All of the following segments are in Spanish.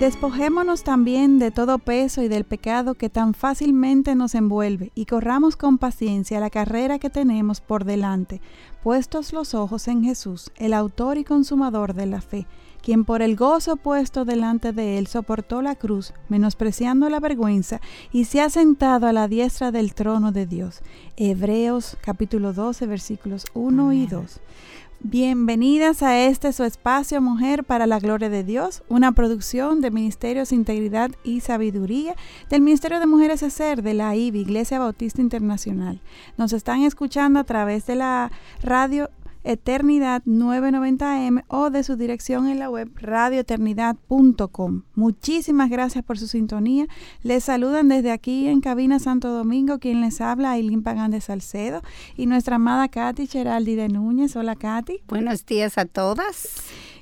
Despojémonos también de todo peso y del pecado que tan fácilmente nos envuelve y corramos con paciencia la carrera que tenemos por delante, puestos los ojos en Jesús, el autor y consumador de la fe, quien por el gozo puesto delante de él soportó la cruz, menospreciando la vergüenza, y se ha sentado a la diestra del trono de Dios. Hebreos capítulo 12 versículos 1 y 2. Bienvenidas a este su espacio Mujer para la Gloria de Dios, una producción de Ministerios Integridad y Sabiduría del Ministerio de Mujeres Ser de la IBI, Iglesia Bautista Internacional. Nos están escuchando a través de la radio Eternidad 990M o de su dirección en la web radioeternidad.com. Muchísimas gracias por su sintonía. Les saludan desde aquí en Cabina Santo Domingo quien les habla, Aileen Pagán de Salcedo y nuestra amada Katy Cheraldi de Núñez. Hola Katy. Buenos días a todas.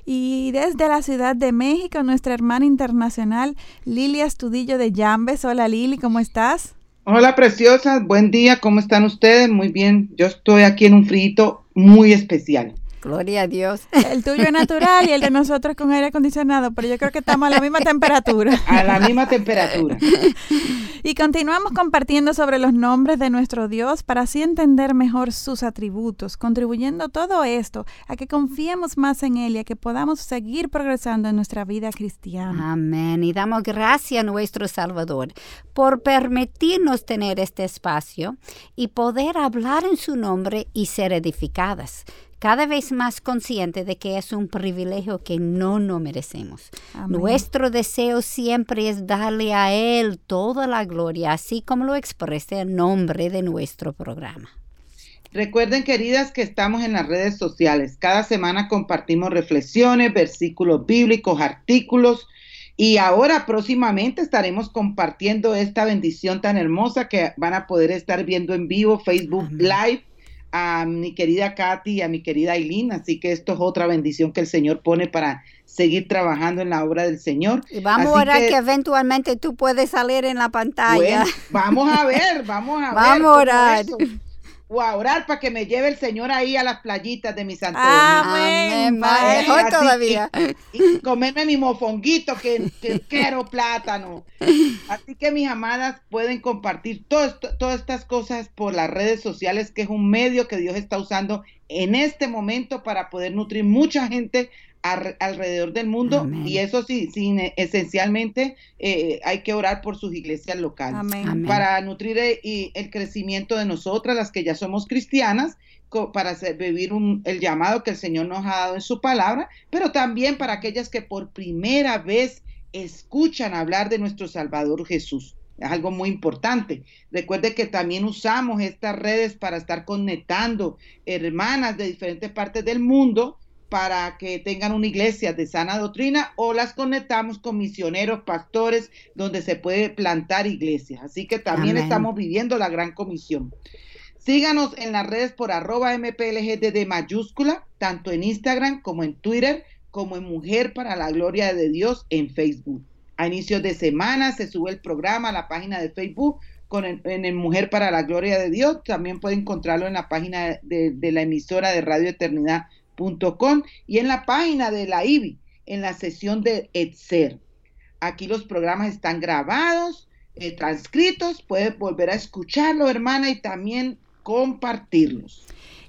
Y desde la Ciudad de México, nuestra hermana internacional Lilia Estudillo de Llambes. Hola Lili, ¿cómo estás? Hola preciosas, buen día, ¿cómo están ustedes? Muy bien, yo estoy aquí en un frito muy especial. Gloria a Dios. El tuyo es natural y el de nosotros con aire acondicionado, pero yo creo que estamos a la misma temperatura. A la misma temperatura. Y continuamos compartiendo sobre los nombres de nuestro Dios para así entender mejor sus atributos, contribuyendo todo esto a que confiemos más en Él y a que podamos seguir progresando en nuestra vida cristiana. Amén. Y damos gracias a nuestro Salvador por permitirnos tener este espacio y poder hablar en su nombre y ser edificadas cada vez más consciente de que es un privilegio que no nos merecemos. Nuestro deseo siempre es darle a Él toda la gloria, así como lo expresa el nombre de nuestro programa. Recuerden, queridas, que estamos en las redes sociales. Cada semana compartimos reflexiones, versículos bíblicos, artículos. Y ahora próximamente estaremos compartiendo esta bendición tan hermosa que van a poder estar viendo en vivo, Facebook Live a mi querida Katy y a mi querida Aileen, así que esto es otra bendición que el Señor pone para seguir trabajando en la obra del Señor. Y vamos a orar que, eventualmente tú puedes salir en la pantalla. vamos a ver, vamos a ver. Vamos a orar o a orar para que me lleve el Señor ahí a las playitas de mi Santo Amén. Amén. todavía. Y, comerme mi mofonguito que, quiero plátano. Así que mis amadas pueden compartir todas estas cosas por las redes sociales, que es un medio que Dios está usando en este momento para poder nutrir mucha gente alrededor del mundo y eso sí, sí esencialmente eh, hay que orar por sus iglesias locales para nutrir el, eh, el, crecimiento de nosotras, las que ya somos cristianas, para hacer, vivir el llamado que el Señor nos ha dado en su palabra, pero también para aquellas que por primera vez escuchan hablar de nuestro Salvador Jesús. Es algo muy importante. Recuerde que también usamos estas redes para estar conectando hermanas de diferentes partes del mundo para que tengan una iglesia de sana doctrina o las conectamos con misioneros, pastores, donde se puede plantar iglesias. Así que también estamos viviendo la gran comisión. Síganos en las redes por arroba mplgd mayúscula, tanto en Instagram como en Twitter, como en Mujer para la Gloria de Dios en Facebook. A inicios de semana se sube el programa a la página de Facebook con en el Mujer para la Gloria de Dios. También puede encontrarlo en la página de, de la emisora de Radio Eternidad Y en la página de la IBI, en la sesión de ETSER. Aquí los programas están grabados, eh, transcritos, puedes volver a escucharlo, hermana, y también compartirlos.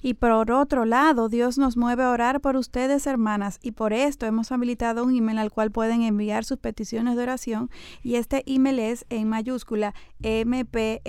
Y por otro lado, Dios nos mueve a orar por ustedes, hermanas, y por esto hemos habilitado un email al cual pueden enviar sus peticiones de oración. Y este email es en mayúscula mplgdd,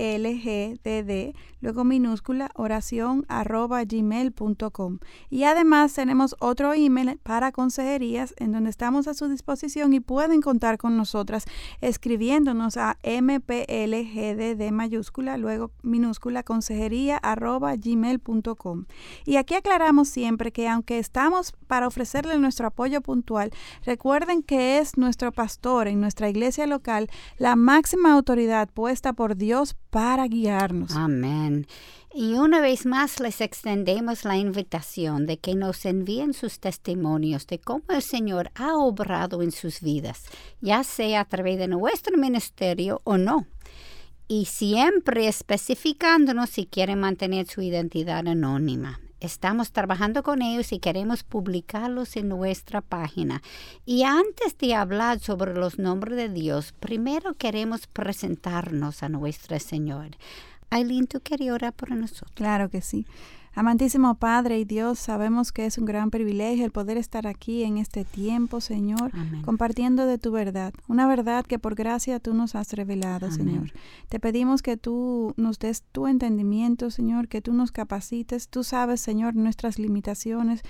luego minúscula oración arroba gmail.com. Y además tenemos otro email para consejerías en donde estamos a su disposición y pueden contar con nosotras escribiéndonos a mplgdd mayúscula, luego minúscula consejería arroba gmail.com. Y aquí aclaramos siempre que aunque estamos para ofrecerle nuestro apoyo puntual, recuerden que es nuestro pastor en nuestra iglesia local la máxima autoridad puesta por Dios para guiarnos. Amén. Y una vez más les extendemos la invitación de que nos envíen sus testimonios de cómo el Señor ha obrado en sus vidas, ya sea a través de nuestro ministerio o no. Y siempre especificándonos si quieren mantener su identidad anónima. Estamos trabajando con ellos y queremos publicarlos en nuestra página. Y antes de hablar sobre los nombres de Dios, primero queremos presentarnos a nuestro Señor. Aileen, ¿tú querías orar por nosotros? Claro que sí. Amantísimo Padre y Dios, sabemos que es un gran privilegio el poder estar aquí en este tiempo, Señor, compartiendo de tu verdad, una verdad que por gracia tú nos has revelado, Señor. Te pedimos que tú nos des tu entendimiento, Señor, que tú nos capacites. Tú sabes, Señor, nuestras limitaciones.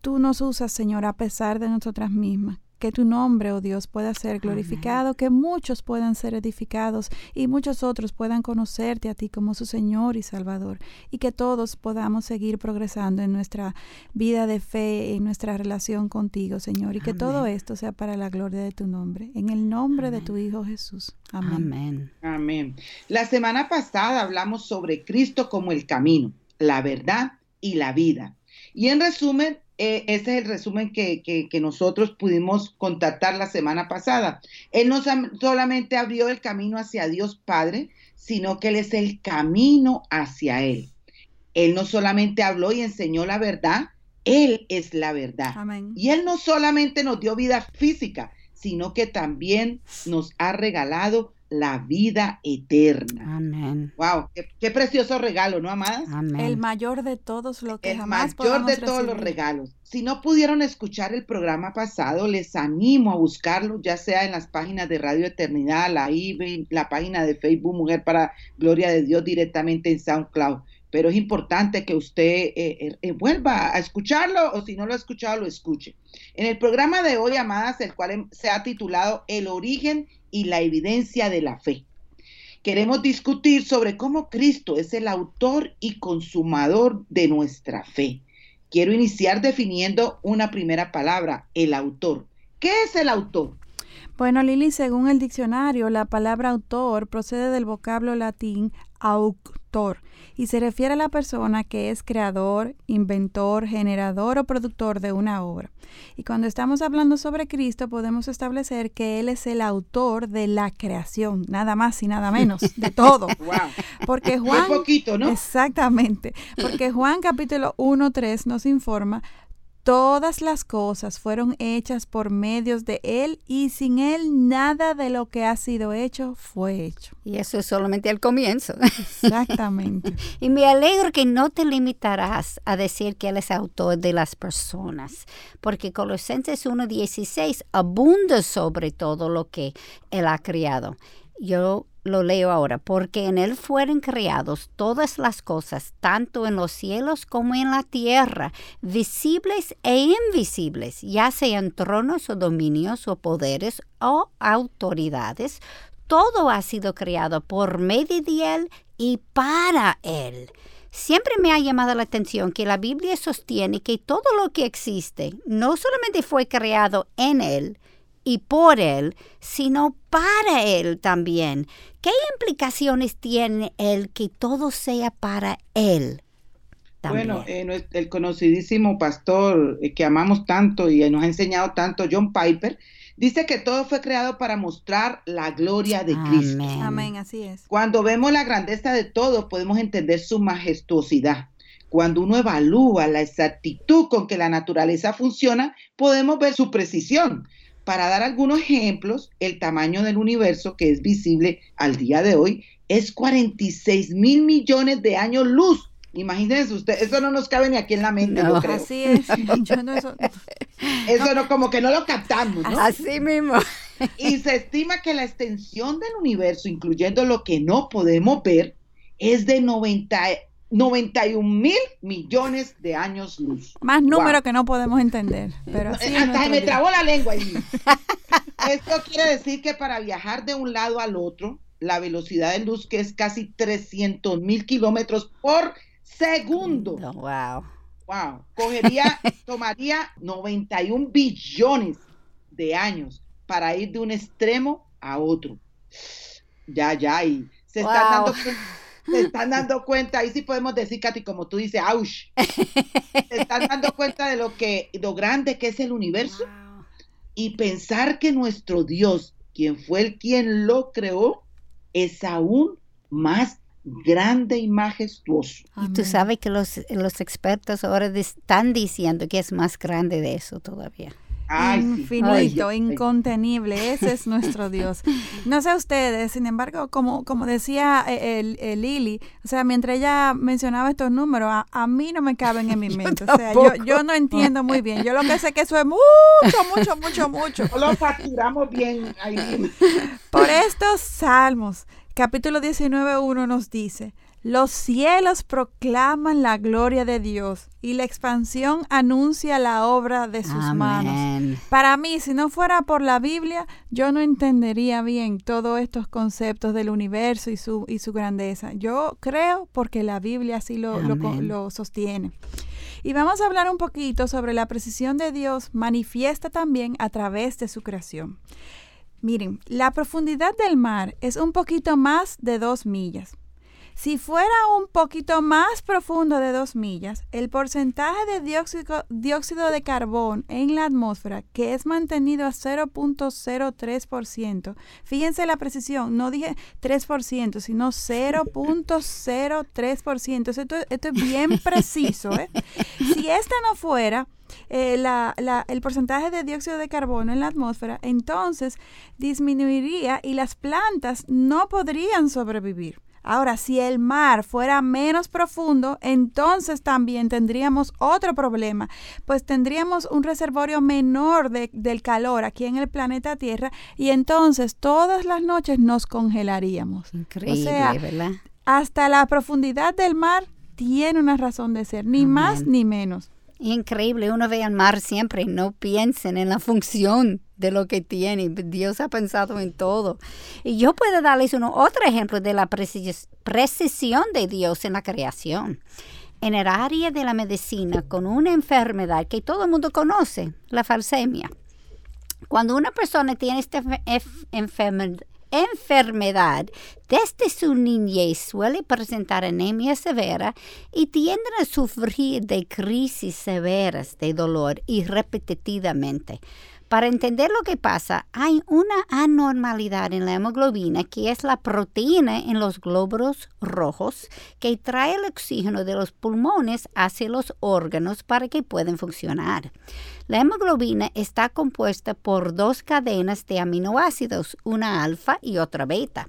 Tú nos usas, Señor, a pesar de nosotras mismas que tu nombre, oh Dios, pueda ser glorificado, que muchos puedan ser edificados y muchos otros puedan conocerte a ti como su Señor y Salvador, y que todos podamos seguir progresando en nuestra vida de fe, en nuestra relación contigo, Señor, y que todo esto sea para la gloria de tu nombre, en el nombre de tu Hijo Jesús. Amén. Amén. La semana pasada hablamos sobre Cristo como el camino, la verdad y la vida. Y en resumen, eh, ese es el resumen que, nosotros pudimos contactar la semana pasada. Él no solamente abrió el camino hacia Dios Padre, sino que Él es el camino hacia Él. Él no solamente habló y enseñó la verdad, Él es la verdad. Y Él no solamente nos dio vida física, sino que también nos ha regalado la vida eterna. Amén. Wow, qué, precioso regalo, ¿no, amadas? Amén. El mayor de todos lo que El mayor de todos los regalos. Si no pudieron escuchar el programa pasado, les animo a buscarlo, ya sea en las páginas de Radio Eternidad, la IBE, la página de Facebook Mujer para Gloria de Dios directamente en SoundCloud. Pero es importante que usted eh, eh, eh, vuelva a escucharlo o si no lo ha escuchado, lo escuche. En el programa de hoy, amadas, el cual se ha titulado El origen y la evidencia de la fe. Queremos discutir sobre cómo Cristo es el autor y consumador de nuestra fe. Quiero iniciar definiendo una primera palabra, el autor. ¿Qué es el autor? Bueno, Lili, según el diccionario, la palabra autor procede del vocablo latín autor y se refiere a la persona que es creador, inventor, generador o productor de una obra. Y cuando estamos hablando sobre Cristo podemos establecer que Él es el autor de la creación, nada más y nada menos, de todo. Porque Juan... poquito, ¿no? Exactamente. Porque Juan capítulo 1, 3 nos informa Todas las cosas fueron hechas por medios de Él y sin Él nada de lo que ha sido hecho fue hecho. Y eso es solamente el comienzo. Exactamente. y me alegro que no te limitarás a decir que Él es autor de las personas, porque Colosenses 1.16 abunda sobre todo lo que Él ha creado. Yo lo leo ahora, porque en Él fueron creados todas las cosas, tanto en los cielos como en la tierra, visibles e invisibles, ya sean tronos o dominios o poderes o autoridades. Todo ha sido creado por medio de Él y para Él. Siempre me ha llamado la atención que la Biblia sostiene que todo lo que existe no solamente fue creado en Él, y por Él, sino para Él también. ¿Qué implicaciones tiene el que todo sea para Él? Bueno, eh, el conocidísimo pastor eh, que amamos tanto y nos ha enseñado tanto, John Piper, dice que todo fue creado para mostrar la gloria de Cristo. Amén, así es. Cuando vemos la grandeza de todo, podemos entender su majestuosidad. Cuando uno evalúa la exactitud con que la naturaleza funciona, podemos ver su precisión. Para dar algunos ejemplos, el tamaño del universo que es visible al día de hoy es 46 mil millones de años luz. Imagínense usted, eso no nos cabe ni aquí en la mente, no, creo. Así es. eso... no, como que no lo captamos, ¿no? Así mismo. Y se estima que la extensión del universo, incluyendo lo que no podemos ver, es de 90, 91 mil millones de años luz. Más número que no podemos entender. Pero Hasta me trabó la lengua ahí. Esto quiere decir que para viajar de un lado al otro, la velocidad de luz, que es casi 300 mil kilómetros por segundos. wow. Wow. Cogería, tomaría 91 billones de años para ir de un extremo a otro. Ya, ya, y se están dando se están dando cuenta, ahí sí podemos decir, Katy, como tú dices, ¡aush! Se están dando cuenta de lo que, lo grande que es el universo y pensar que nuestro Dios, quien fue el quien lo creó, es aún más grande y majestuoso. Y tú sabes que los, los expertos ahora están diciendo que es más grande de eso todavía. Infinito, incontenible, ese es nuestro Dios. No sé ustedes, sin embargo, como, como decía eh, el, Lili, o sea, mientras ella mencionaba estos números, a, mí no me caben en mi mente. o sea, yo, yo, no entiendo muy bien. Yo lo que sé que eso es mucho, mucho, mucho, mucho. Lo facturamos bien ahí. Por estos salmos capítulo 19.1 nos dice, los cielos proclaman la gloria de Dios y la expansión anuncia la obra de sus manos. Para mí, si no fuera por la Biblia, yo no entendería bien todos estos conceptos del universo y su, y su grandeza. Yo creo porque la Biblia así lo, lo sostiene. Y vamos a hablar un poquito sobre la precisión de Dios manifiesta también a través de su creación. Miren, la profundidad del mar es un poquito más de dos millas. Si fuera un poquito más profundo de dos millas, el porcentaje de dióxido, de carbón en la atmósfera, que es mantenido a 0.03%, fíjense la precisión, no dije 3%, sino 0.03%. Esto, esto es bien preciso. ¿eh? Si esta no fuera, eh, el porcentaje de dióxido de carbono en la atmósfera, entonces disminuiría y las plantas no podrían sobrevivir. Ahora, si el mar fuera menos profundo, entonces también tendríamos otro problema, pues tendríamos un reservorio menor del calor aquí en el planeta Tierra y entonces todas las noches nos congelaríamos. Increíble, o sea, ¿verdad? Hasta la profundidad del mar tiene una razón de ser, ni más ni menos. Increíble, uno ve al mar siempre no piensen en la función de lo que tiene. Dios ha pensado en todo. Y yo puedo darles uno, otro ejemplo de la precisión de Dios en la creación. En el área de la medicina, con una enfermedad que todo el mundo conoce, la falsemia. Cuando una persona tiene esta enfermedad, enfermedad desde su niñez suele presentar anemia severa y tienden a sufrir de crisis severas de dolor y repetitivamente. Para entender lo que pasa, hay una anormalidad en la hemoglobina, que es la proteína en los glóbulos rojos que trae el oxígeno de los pulmones hacia los órganos para que puedan funcionar. La hemoglobina está compuesta por dos cadenas de aminoácidos, una alfa y otra beta,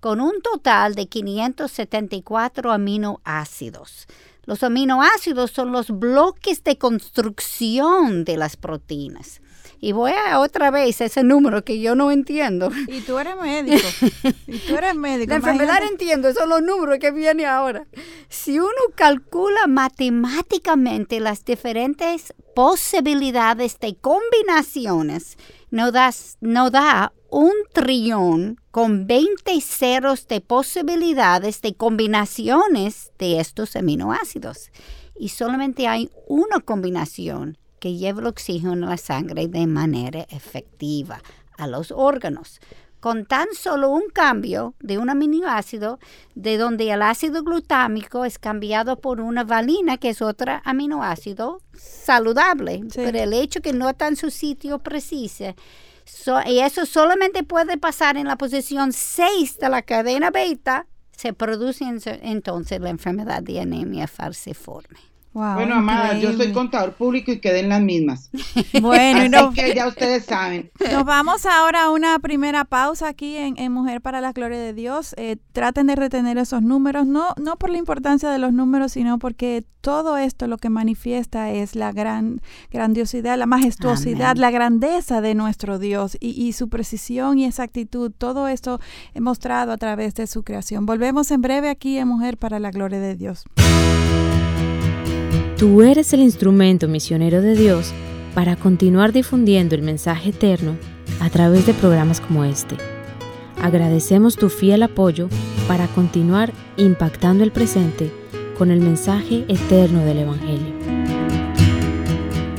con un total de 574 aminoácidos. Los aminoácidos son los bloques de construcción de las proteínas. Y voy a otra vez ese número que yo no entiendo. Y tú eres médico. y tú eres médico. La enfermedad entiendo, esos son los números que vienen ahora. Si uno calcula matemáticamente las diferentes posibilidades de combinaciones, no, das, no da un trillón con 20 ceros de posibilidades de combinaciones de estos aminoácidos. Y solamente hay una combinación que lleva el oxígeno en la sangre de manera efectiva a los órganos. Con tan solo un cambio de un aminoácido, de donde el ácido glutámico es cambiado por una valina, que es otro aminoácido saludable, pero el hecho que no está en su sitio preciso, y eso solamente puede pasar en la posición 6 de la cadena beta, se produce entonces la enfermedad de anemia falciforme bueno, amada, yo soy contador público y quedé en las mismas. Bueno, Así que ya ustedes saben. Nos vamos ahora a una primera pausa aquí en, Mujer para la Gloria de Dios. Eh, traten de retener esos números, no, no por la importancia de los números, sino porque todo esto lo que manifiesta es la gran grandiosidad, la majestuosidad, la grandeza de nuestro Dios y, y su precisión y exactitud. Todo esto mostrado a través de su creación. Volvemos en breve aquí en Mujer para la Gloria de Dios. Tú eres el instrumento misionero de Dios para continuar difundiendo el mensaje eterno a través de programas como este. Agradecemos tu fiel apoyo para continuar impactando el presente con el mensaje eterno del Evangelio.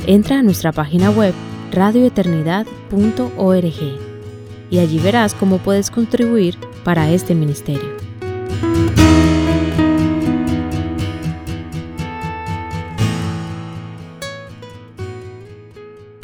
Entra a nuestra página web radioeternidad.org y allí verás cómo puedes contribuir para este ministerio.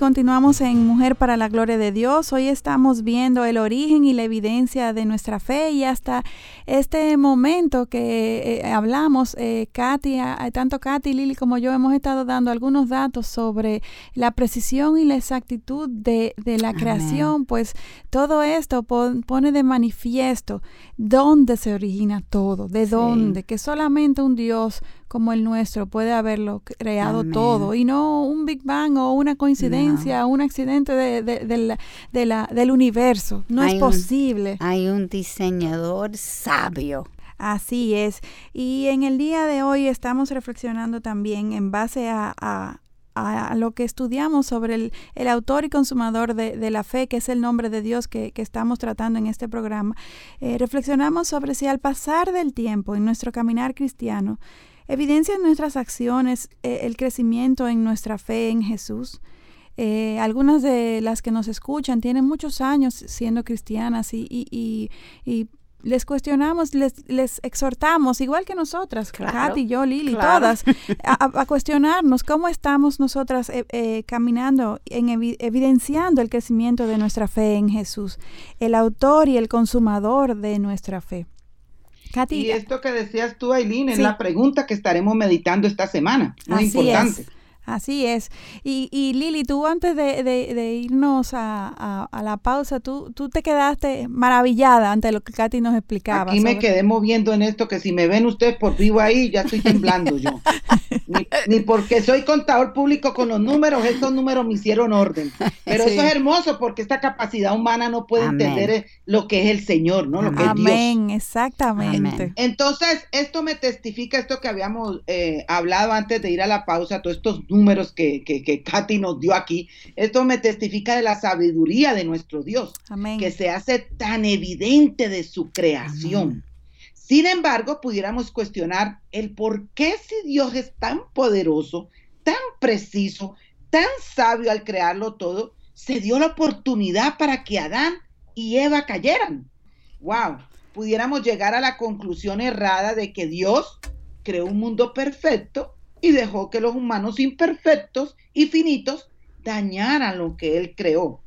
Continuamos en Mujer para la Gloria de Dios. Hoy estamos viendo el origen y la evidencia de nuestra fe y hasta este momento que eh, hablamos, eh, Katy, tanto Katy, Lili como yo hemos estado dando algunos datos sobre la precisión y la exactitud de, la creación, pues todo esto pone de manifiesto dónde se origina todo, de dónde, que solamente un Dios como el nuestro puede haberlo creado todo y no un Big Bang o una coincidencia, un accidente de, de, la, del universo. No es posible. hay un diseñador sabio. Así es. Y en el día de hoy estamos reflexionando también en base a, a, lo que estudiamos sobre el, el autor y consumador de, de, la fe, que es el nombre de Dios que, que estamos tratando en este programa. Eh, reflexionamos sobre si al pasar del tiempo en nuestro caminar cristiano, evidencian nuestras acciones eh, el crecimiento en nuestra fe en Jesús. Eh, algunas de las que nos escuchan tienen muchos años siendo cristianas y, y, y, les cuestionamos, les, les, exhortamos, igual que nosotras, Katy, yo, Lili, todas, a, cuestionarnos cómo estamos nosotras eh, caminando, en evidenciando el crecimiento de nuestra fe en Jesús, el autor y el consumador de nuestra fe y esto que decías tú, Aileen, es la pregunta que estaremos meditando esta semana. Muy importante. Así es. Y, y Lili, tú antes de, irnos a, la pausa, tú, tú te quedaste maravillada ante lo que Katy nos explicaba. Aquí me quedé moviendo en esto, que si me ven ustedes por vivo ahí, ya estoy temblando yo. ni, porque soy contador público con los números, estos números me hicieron orden. Pero eso es hermoso porque esta capacidad humana no puede entender eh, lo que es el Señor, ¿no? Lo que Amén, exactamente. Entonces, esto me testifica esto que habíamos eh, hablado antes de ir a la pausa, todos estos números números que, que, Katy nos dio aquí, esto me testifica de la sabiduría de nuestro Dios, que se hace tan evidente de su creación. Sin embargo, pudiéramos cuestionar el por qué si Dios es tan poderoso, tan preciso, tan sabio al crearlo todo, se dio la oportunidad para que Adán y Eva cayeran. Wow, pudiéramos llegar a la conclusión errada de que Dios creó un mundo perfecto y dejó que los humanos imperfectos y finitos dañaran lo que él creó.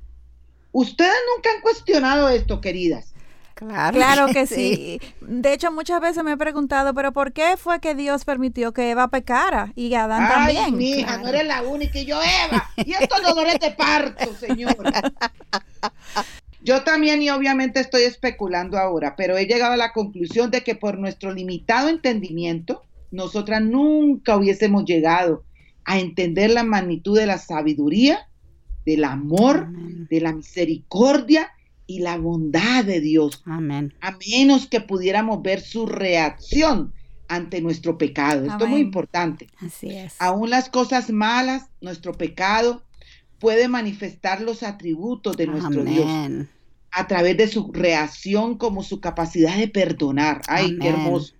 Ustedes nunca han cuestionado esto, queridas. Claro, claro que, sí. De hecho, muchas veces me he preguntado, pero ¿por qué fue que Dios permitió que Eva pecara y Adán Ay, también? Mi hija, no eres la única y yo Eva. Y estos dolores de parto, señor. Yo también y obviamente estoy especulando ahora, pero he llegado a la conclusión de que por nuestro limitado entendimiento, nosotras nunca hubiésemos llegado a entender la magnitud de la sabiduría, del amor, de la misericordia y la bondad de Dios. Amén. A menos que pudiéramos ver su reacción ante nuestro pecado. Esto es muy importante. Así es. Aún las cosas malas, nuestro pecado puede manifestar los atributos de nuestro Dios a través de su reacción como su capacidad de perdonar. Ay, qué hermoso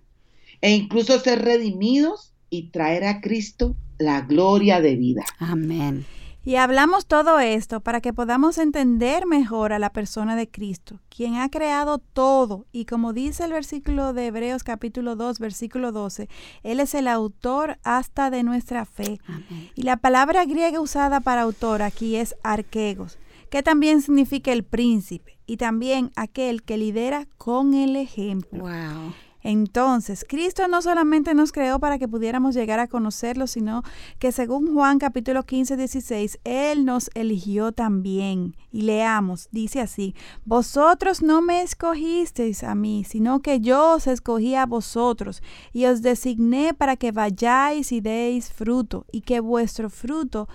e incluso ser redimidos y traer a Cristo la gloria de vida. Amén. Y hablamos todo esto para que podamos entender mejor a la persona de Cristo, quien ha creado todo. Y como dice el versículo de Hebreos capítulo 2, versículo 12, Él es el autor hasta de nuestra fe. Y la palabra griega usada para autor aquí es arquegos, que también significa el príncipe y también aquel que lidera con el ejemplo. Wow. Entonces, Cristo no solamente nos creó para que pudiéramos llegar a conocerlo, sino que según Juan capítulo 15, 16, Él nos eligió también. Y leamos, dice así, vosotros no me escogisteis a mí, sino que yo os escogí a vosotros y os designé para que vayáis y deis fruto y que vuestro fruto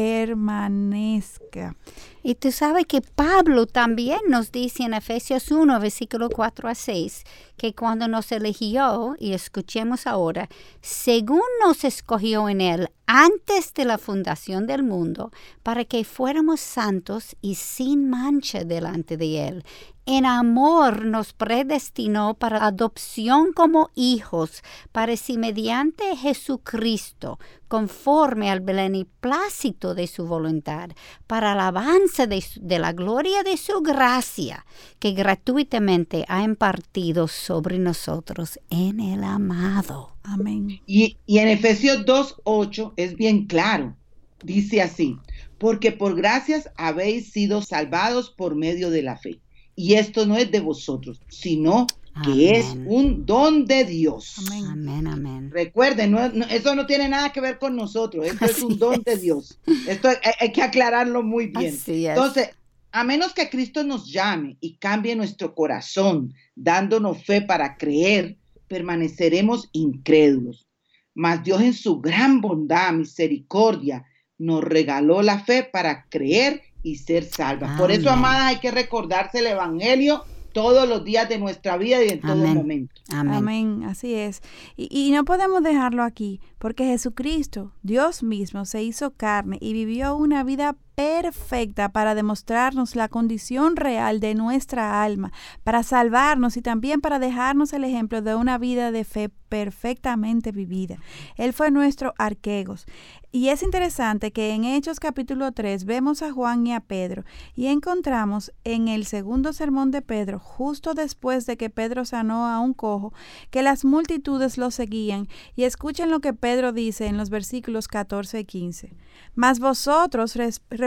permanezca. Y tú sabes que Pablo también nos dice en Efesios 1, versículo 4 a 6, que cuando nos eligió, y escuchemos ahora, según nos escogió en él antes de la fundación del mundo para que fuéramos santos y sin mancha delante de Él en amor nos predestinó para adopción como hijos, para si mediante Jesucristo, conforme al beneplácito de su voluntad, para alabanza de, de, la gloria de su gracia, que gratuitamente ha impartido sobre nosotros en el amado. Amén. Y, y en Efesios 2.8 es bien claro, dice así, porque por gracias habéis sido salvados por medio de la fe y esto no es de vosotros, sino que es un don de Dios. Amén, amén. Recuerden, eso no tiene nada que ver con nosotros, esto es un don de Dios. Esto hay, que aclararlo muy bien. Entonces, a menos que Cristo nos llame y cambie nuestro corazón, dándonos fe para creer, permaneceremos incrédulos. Mas Dios en su gran bondad, misericordia, nos regaló la fe para creer y ser salvas. Por eso, amadas, hay que recordarse el Evangelio todos los días de nuestra vida y en todo momento. Amén. así es. Y, y, no podemos dejarlo aquí, porque Jesucristo, Dios mismo, se hizo carne y vivió una vida perfecta para demostrarnos la condición real de nuestra alma, para salvarnos y también para dejarnos el ejemplo de una vida de fe perfectamente vivida. Él fue nuestro arquegos. Y es interesante que en Hechos capítulo 3 vemos a Juan y a Pedro y encontramos en el segundo sermón de Pedro, justo después de que Pedro sanó a un cojo, que las multitudes lo seguían y escuchen lo que Pedro dice en los versículos 14 y 15. Mas vosotros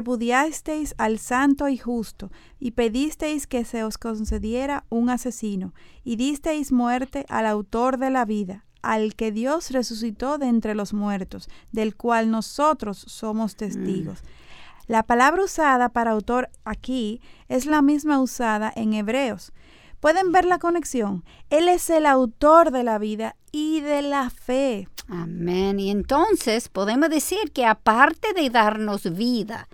repudiasteis al santo y justo, y pedisteis que se os concediera un asesino, y disteis muerte al autor de la vida, al que Dios resucitó de entre los muertos, del cual nosotros somos testigos. Mm. La palabra usada para autor aquí es la misma usada en Hebreos. ¿Pueden ver la conexión? Él es el autor de la vida y de la fe. Amén. Y entonces podemos decir que aparte de darnos vida,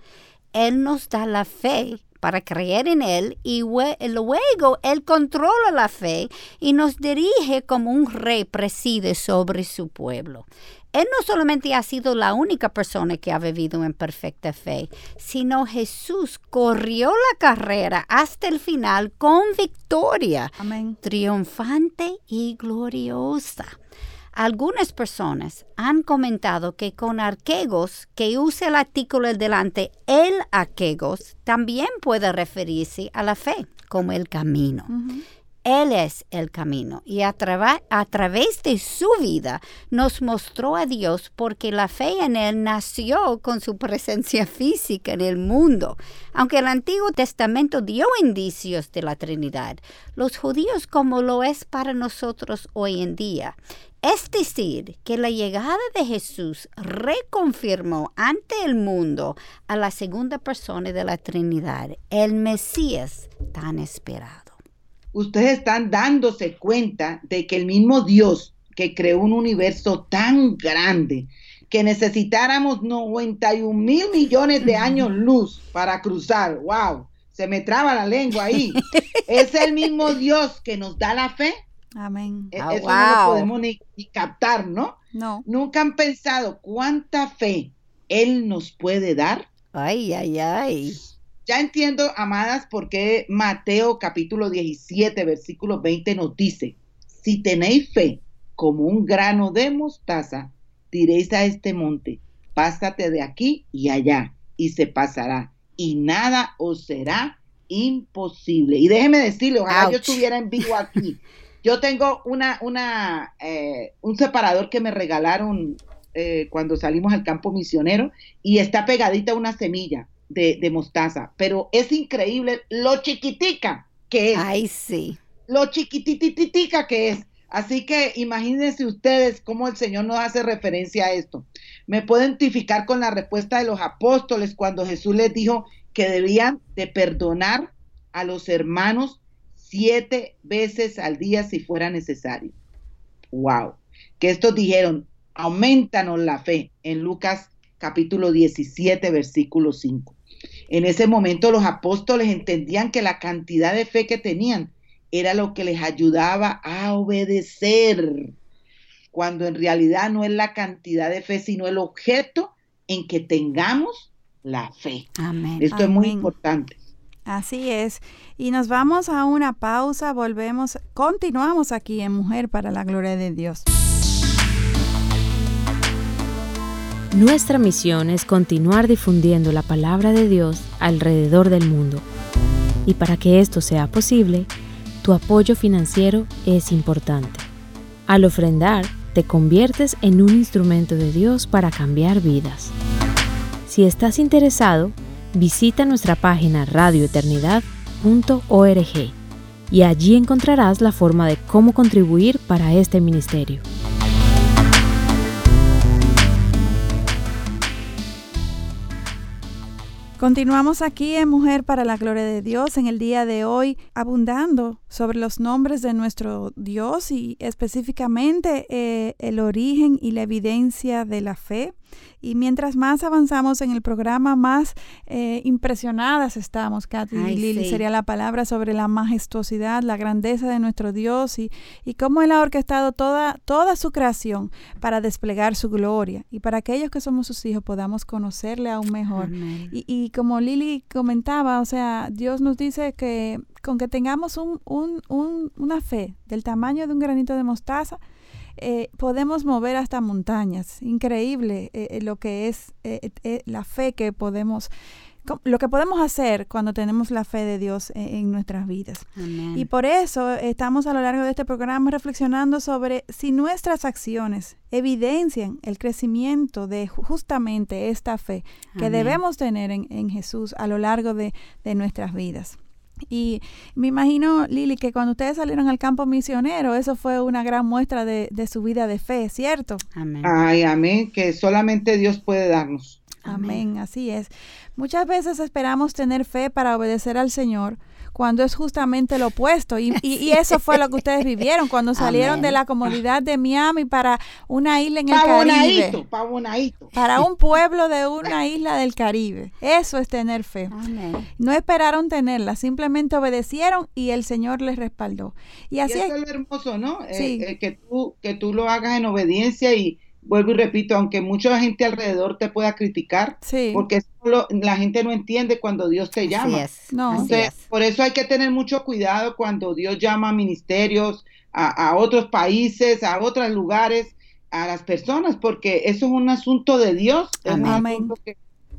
Él nos da la fe para creer en Él y luego Él controla la fe y nos dirige como un rey preside sobre su pueblo. Él no solamente ha sido la única persona que ha vivido en perfecta fe, sino Jesús corrió la carrera hasta el final con victoria, Amén. triunfante y gloriosa. Algunas personas han comentado que con arquegos que use el artículo delante, el arquegos, también puede referirse a la fe como el camino. Él es el camino y a, a, través de su vida nos mostró a Dios porque la fe en Él nació con su presencia física en el mundo. Aunque el Antiguo Testamento dio indicios de la Trinidad, los judíos como lo es para nosotros hoy en día. Es decir, que la llegada de Jesús reconfirmó ante el mundo a la segunda persona de la Trinidad, el Mesías tan esperado ustedes están dándose cuenta de que el mismo Dios que creó un universo tan grande, que necesitáramos 91 mil millones de años luz para cruzar, wow, se me traba la lengua ahí, es el mismo Dios que nos da la fe. Amén. E-, eso no lo podemos ni, captar, ¿no? No. Nunca han pensado cuánta fe Él nos puede dar. Ay, ay, ay. Ya entiendo, amadas, por qué Mateo capítulo 17, versículo 20 nos dice, si tenéis fe como un grano de mostaza, diréis a este monte, pásate de aquí y allá, y se pasará, y nada os será imposible. Y déjeme decirle, ojalá yo estuviera en vivo aquí. Yo tengo una, una, eh, un separador que me regalaron eh, cuando salimos al campo misionero y está pegadita una semilla de, mostaza, pero es increíble lo chiquitica que es. Ay, sí. Lo chiquitititica que es. Así que imagínense ustedes cómo el Señor nos hace referencia a esto. Me puedo identificar con la respuesta de los apóstoles cuando Jesús les dijo que debían de perdonar a los hermanos siete veces al día si fuera necesario. Wow. Que estos dijeron, aumentanos la fe en Lucas capítulo 17, versículo 5. En ese momento los apóstoles entendían que la cantidad de fe que tenían era lo que les ayudaba a obedecer. cuando en realidad no es la cantidad de fe, sino el objeto en que tengamos la fe. Amén. Esto es muy importante. Así es. Y nos vamos a una pausa, volvemos, continuamos aquí en Mujer para la Gloria de Dios. Nuestra misión es continuar difundiendo la palabra de Dios alrededor del mundo. Y para que esto sea posible, tu apoyo financiero es importante. Al ofrendar, te conviertes en un instrumento de Dios para cambiar vidas. Si estás interesado, visita nuestra página radioeternidad.org y allí encontrarás la forma de cómo contribuir para este ministerio. Continuamos aquí en Mujer para la Gloria de Dios en el día de hoy, abundando sobre los nombres de nuestro Dios y específicamente eh, el origen y la evidencia de la fe. Y mientras más avanzamos en el programa, más eh, impresionadas estamos, Katy Ay, y Lili, sí. sería la palabra sobre la majestuosidad, la grandeza de nuestro Dios y, y cómo Él ha orquestado toda, toda su creación para desplegar su gloria y para aquellos que somos sus hijos podamos conocerle aún mejor. Y, y como Lili comentaba, o sea, Dios nos dice que con que tengamos un, un- un- una fe del tamaño de un granito de mostaza, eh, podemos mover hasta montañas. Increíble eh, eh, lo que es eh, la fe que podemos, lo que podemos hacer cuando tenemos la fe de Dios en, en nuestras vidas. Amén. Y por eso estamos a lo largo de este programa reflexionando sobre si nuestras acciones evidencian el crecimiento de ju- justamente esta fe que Amén. debemos tener en, en Jesús a lo largo de, de nuestras vidas. Y me imagino, Lili, que cuando ustedes salieron al campo misionero, eso fue una gran muestra de, de su vida de fe, ¿cierto? Amén. Ay, amén, que solamente Dios puede darnos. Amén, así es. Muchas veces esperamos tener fe para obedecer al Señor cuando es justamente lo opuesto. Y, y- y eso fue lo que ustedes vivieron cuando salieron Amén. de la comodidad de Miami para una isla en el Caribe. Para un pueblo de una isla del Caribe. Eso es tener fe. Amén. No esperaron tenerla, simplemente obedecieron y el Señor les respaldó. Y Y así eso es. lo hermoso, ¿no? Eh, eh, que, tú, que tú lo hagas en obediencia y vuelvo y repito, aunque mucha gente alrededor te pueda criticar, Sí. porque solo, la gente no entiende cuando Dios te Así llama. es. No. Así Entonces, es. por eso hay que tener mucho cuidado cuando Dios llama a ministerios, a, a otros países, a otros lugares, a las personas, porque eso es un asunto de Dios, es un Amén. asunto que,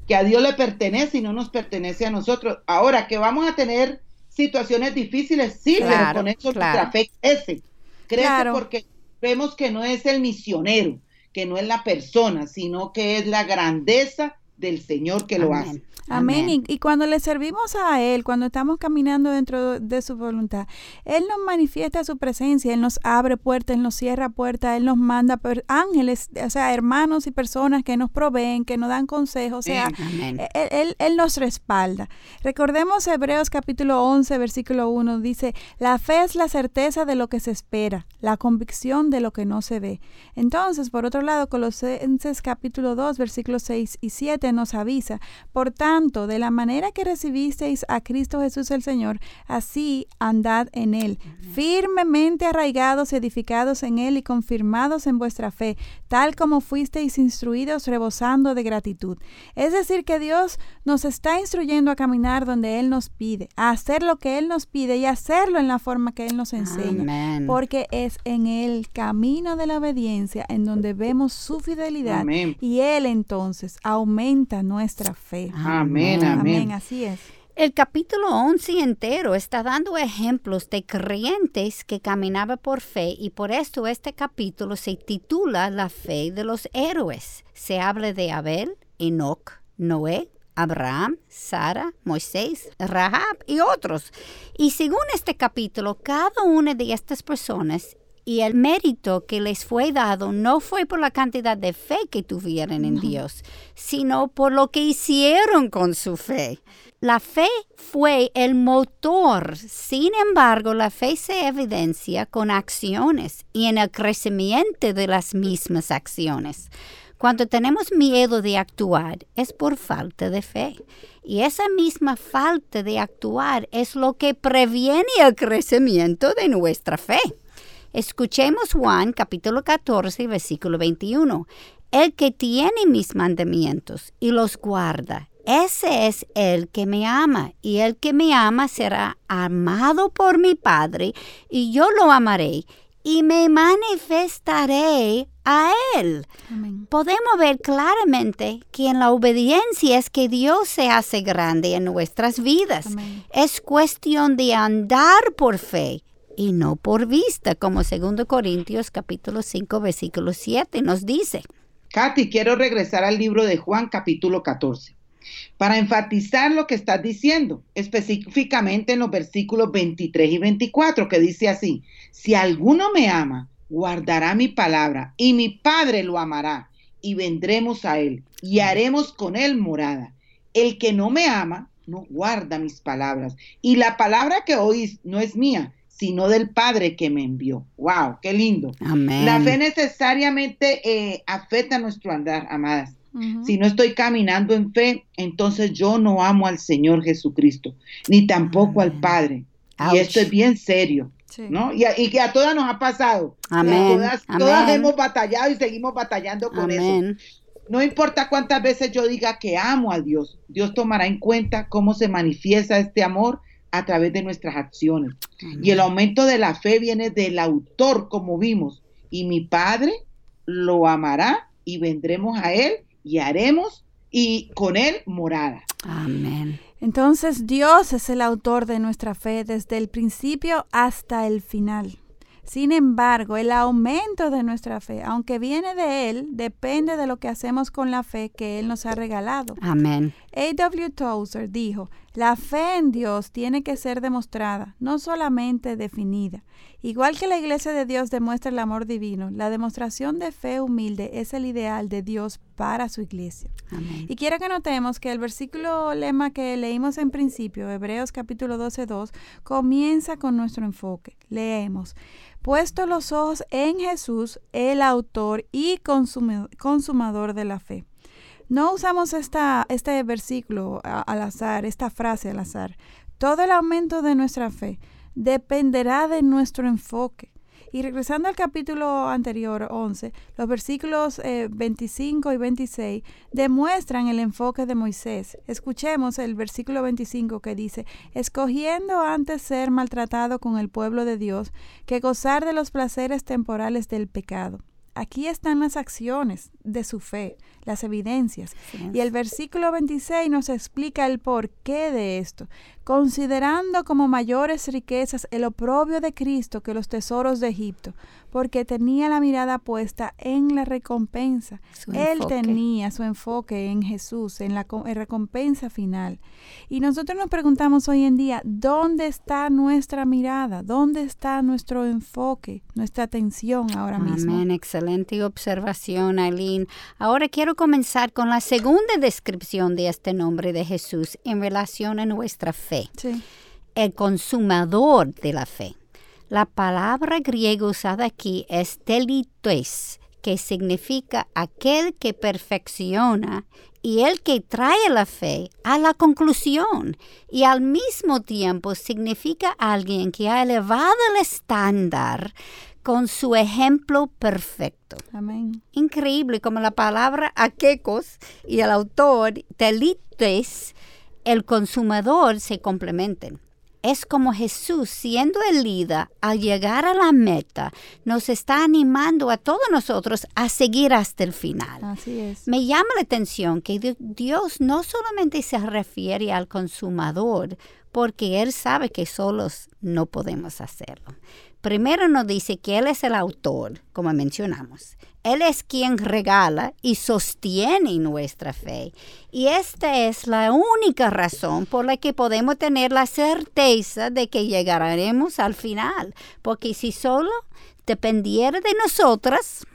que a Dios le pertenece y no nos pertenece a nosotros. Ahora, que vamos a tener situaciones difíciles, sí, pero con eso claro. nuestra fe crece. Crece Claro. porque vemos que no es el misionero, que no es la persona, sino que es la grandeza del Señor que lo Amén. hace. Amén. Y, y cuando le servimos a Él, cuando estamos caminando dentro de su voluntad, Él nos manifiesta su presencia, Él nos abre puertas, Él nos cierra puertas, Él nos manda ángeles, o sea, hermanos y personas que nos proveen, que nos dan consejos, o sea, Amén. él, él- él nos respalda. Recordemos Hebreos capítulo 11, versículo 1, dice, la fe es la certeza de lo que se espera, la convicción de lo que no se ve. Entonces, por otro lado, Colosenses capítulo 2, versículos 6 y 7 nos avisa, por tanto, de la manera que recibisteis a Cristo Jesús el Señor, así andad en Él, firmemente arraigados, edificados en Él y confirmados en vuestra fe, tal como fuisteis instruidos, rebosando de gratitud. Es decir, que Dios nos está instruyendo a caminar donde Él nos pide, a hacer lo que Él nos pide y hacerlo en la forma que Él nos enseña. Amén. Porque es en el camino de la obediencia en donde vemos su fidelidad Amén. y Él entonces aumenta nuestra fe. Amén, amén. así es. El capítulo 11 entero está dando ejemplos de creyentes que caminaban por fe y por esto este capítulo se titula La fe de los héroes. Se habla de Abel, Enoch, Noé, Abraham, Sara, Moisés, Rahab y otros. Y según este capítulo, cada una de estas personas y el mérito que les fue dado no fue por la cantidad de fe que tuvieron en Dios, sino por lo que hicieron con su fe. La fe fue el motor, sin embargo, la fe se evidencia con acciones y en el crecimiento de las mismas acciones. Cuando tenemos miedo de actuar es por falta de fe. Y esa misma falta de actuar es lo que previene el crecimiento de nuestra fe. Escuchemos Juan capítulo 14, versículo 21. El que tiene mis mandamientos y los guarda, ese es el que me ama, y el que me ama será amado por mi Padre, y yo lo amaré, y me manifestaré a Él. Podemos ver claramente que en la obediencia es que Dios se hace grande en nuestras vidas. Es cuestión de andar por fe y no por vista, como 2 Corintios capítulo 5 versículo 7 nos dice. Katy, quiero regresar al libro de Juan capítulo 14 para enfatizar lo que estás diciendo, específicamente en los versículos 23 y 24, que dice así, si alguno me ama, guardará mi palabra, y mi Padre lo amará, y vendremos a él, y haremos con él morada. El que no me ama, no guarda mis palabras, y la palabra que oís no es mía, sino del Padre que me envió. ¡Wow! ¡Qué lindo! Amén. La fe necesariamente eh, afecta nuestro andar, amadas. Si no estoy caminando en fe, entonces yo no amo al Señor Jesucristo, ni tampoco al Padre. Y esto es bien serio. ¿no? Y, y, que a todas nos ha pasado. Amén. Todas, todas hemos batallado y seguimos batallando con eso. No importa cuántas veces yo diga que amo a Dios, Dios tomará en cuenta cómo se manifiesta este amor a través de nuestras acciones. Y el aumento de la fe viene del autor, como vimos. Y mi Padre lo amará y vendremos a Él y haremos y con él morada. Amén. Entonces Dios es el autor de nuestra fe desde el principio hasta el final. Sin embargo, el aumento de nuestra fe, aunque viene de Él, depende de lo que hacemos con la fe que Él nos ha regalado. Amén. A.W. Tozer dijo, la fe en Dios tiene que ser demostrada, no solamente definida. Igual que la iglesia de Dios demuestra el amor divino, la demostración de fe humilde es el ideal de Dios para su iglesia. Amén. Y quiero que notemos que el versículo lema que leímos en principio, Hebreos capítulo 12, 2, comienza con nuestro enfoque. Leemos, puesto los ojos en Jesús, el autor y consumador de la fe. No usamos esta, este versículo al azar, esta frase al azar. Todo el aumento de nuestra fe dependerá de nuestro enfoque. Y regresando al capítulo anterior, 11, los versículos 25 eh, y 26 demuestran el enfoque de Moisés. Escuchemos el versículo 25 que dice, escogiendo antes ser maltratado con el pueblo de Dios que gozar de los placeres temporales del pecado. Aquí están las acciones de su fe, las evidencias. Y el versículo 26 nos explica el porqué de esto considerando como mayores riquezas el oprobio de Cristo que los tesoros de Egipto, porque tenía la mirada puesta en la recompensa. Él tenía su enfoque en Jesús, en la recompensa final. Y nosotros nos preguntamos hoy en día, ¿dónde está nuestra mirada? ¿Dónde está nuestro enfoque, nuestra atención ahora mismo? Amén, excelente observación, Aileen. Ahora quiero comenzar con la segunda descripción de este nombre de Jesús en relación a nuestra fe el consumador de la fe. La palabra griega usada aquí es telites, que significa aquel que perfecciona y el que trae la fe a la conclusión y al mismo tiempo significa alguien que ha elevado el estándar con su ejemplo perfecto. Amén. Increíble como la palabra aquecos y el autor telites el consumador se complementen. Es como Jesús, siendo el líder, al llegar a la meta, nos está animando a todos nosotros a seguir hasta el final. Así es. Me llama la atención que Dios no solamente se refiere al consumador, porque Él sabe que solos no podemos hacerlo. Primero nos dice que Él es el autor, como mencionamos. Él es quien regala y sostiene nuestra fe. Y esta es la única razón por la que podemos tener la certeza de que llegaremos al final. Porque si solo dependiera de nosotras,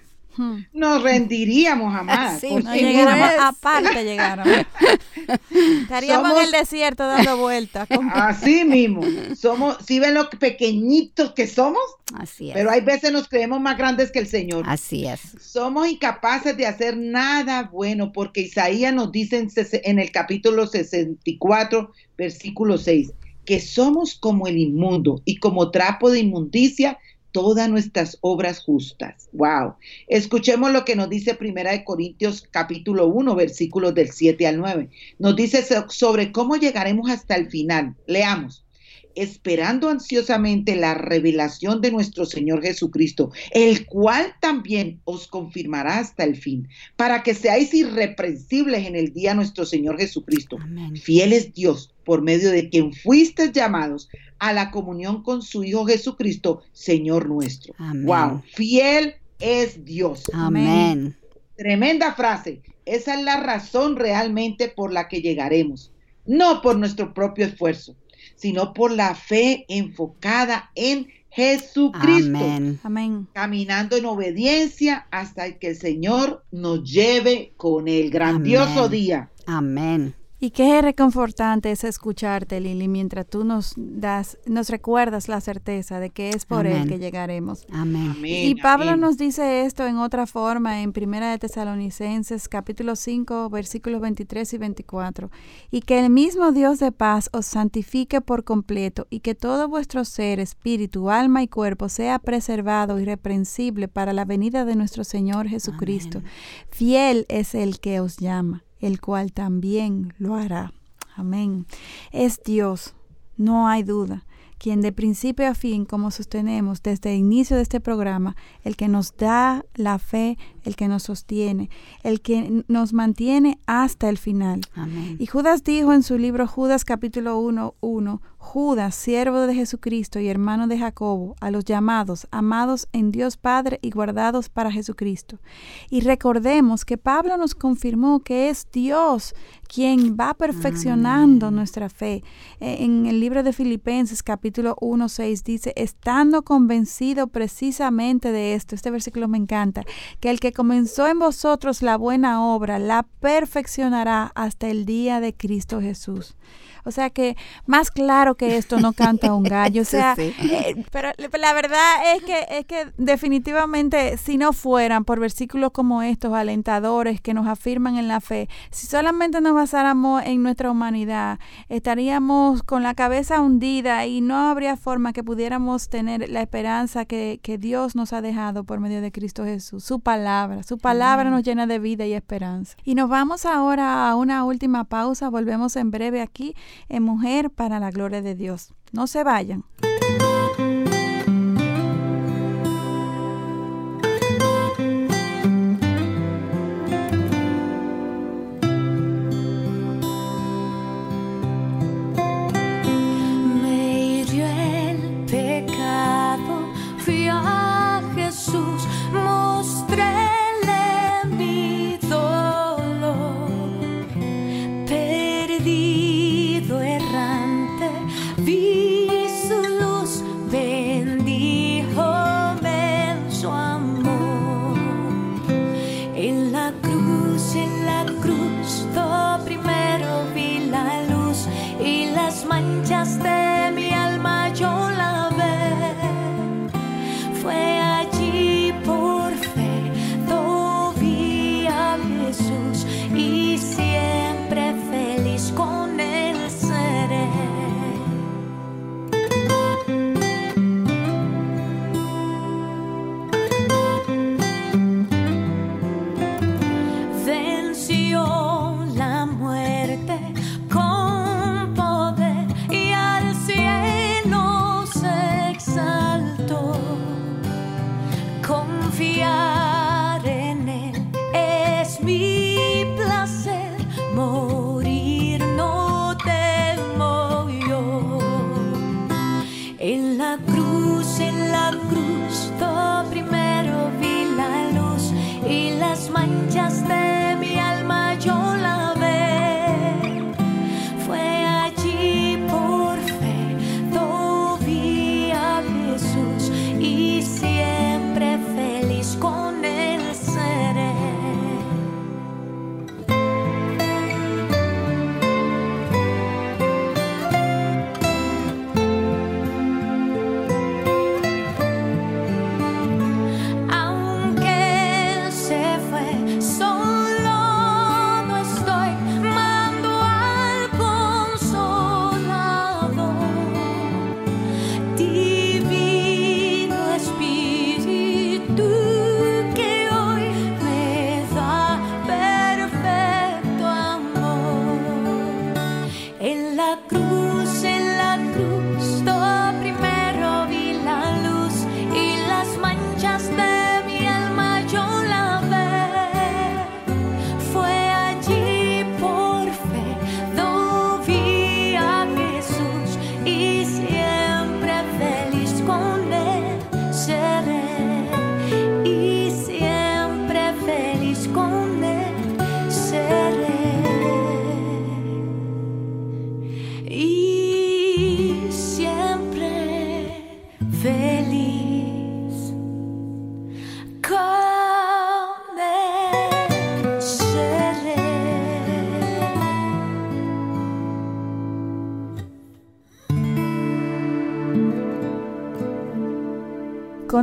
nos rendiríamos jamás. Sí, no llegáramos aparte llegaron. Estaríamos en el desierto dando vueltas. Así mismo. Somos, si ven lo pequeñitos que somos, Así es. pero hay veces nos creemos más grandes que el Señor. Así es. Somos incapaces de hacer nada bueno porque Isaías nos dice en, en el capítulo 64, versículo 6, que somos como el inmundo y como trapo de inmundicia todas nuestras obras justas. Wow. Escuchemos lo que nos dice Primera de Corintios capítulo 1, versículos del 7 al 9. Nos dice sobre cómo llegaremos hasta el final. Leamos esperando ansiosamente la revelación de nuestro Señor Jesucristo, el cual también os confirmará hasta el fin, para que seáis irreprensibles en el día nuestro Señor Jesucristo. Fiel es Dios, por medio de quien fuisteis llamados a la comunión con su Hijo Jesucristo, Señor nuestro. Wow, fiel es Dios. Amén. Tremenda frase. Esa es la razón realmente por la que llegaremos, no por nuestro propio esfuerzo sino por la fe enfocada en Jesucristo. Amén. Caminando en obediencia hasta que el Señor nos lleve con el grandioso día. Amén. Y qué reconfortante es escucharte, Lili, mientras tú nos das, nos recuerdas la certeza de que es por Él que llegaremos. Amén. y Pablo nos dice esto en otra forma en Primera de Tesalonicenses, capítulo 5, versículos 23 y 24. Y que el mismo Dios de paz os santifique por completo y que todo vuestro ser, espíritu, alma y cuerpo sea preservado irreprensible para la venida de nuestro Señor Jesucristo. Fiel es el que os llama el cual también lo hará. Amén. Es Dios, no hay duda, quien de principio a fin, como sostenemos desde el inicio de este programa, el que nos da la fe, el que nos sostiene, el que nos mantiene hasta el final. Amén. Y Judas dijo en su libro Judas capítulo 1, 1, Judas, siervo de Jesucristo y hermano de Jacobo, a los llamados, amados en Dios Padre y guardados para Jesucristo. Y recordemos que Pablo nos confirmó que es Dios quien va perfeccionando nuestra fe. E, en el libro de Filipenses capítulo 1, 6 dice, estando convencido precisamente de esto, este versículo me encanta, que el que comenzó en vosotros la buena obra, la perfeccionará hasta el día de Cristo Jesús. O sea que más claro que esto no canta un gallo. O sea, eh, pero la verdad es que, es que definitivamente si no fueran por versículos como estos, alentadores que nos afirman en la fe, si solamente nos basáramos en nuestra humanidad, estaríamos con la cabeza hundida y no habría forma que pudiéramos tener la esperanza que, que Dios nos ha dejado por medio de Cristo Jesús. Su palabra, su palabra nos llena de vida y esperanza. Y nos vamos ahora a una última pausa, volvemos en breve aquí en Mujer para la Gloria de Dios. No se vayan.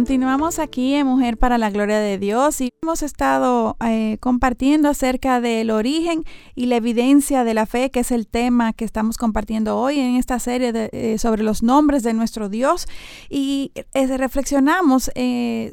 Continuamos aquí en Mujer para la Gloria de Dios y hemos estado eh, compartiendo acerca del origen y la evidencia de la fe, que es el tema que estamos compartiendo hoy en esta serie eh, sobre los nombres de nuestro Dios y eh, reflexionamos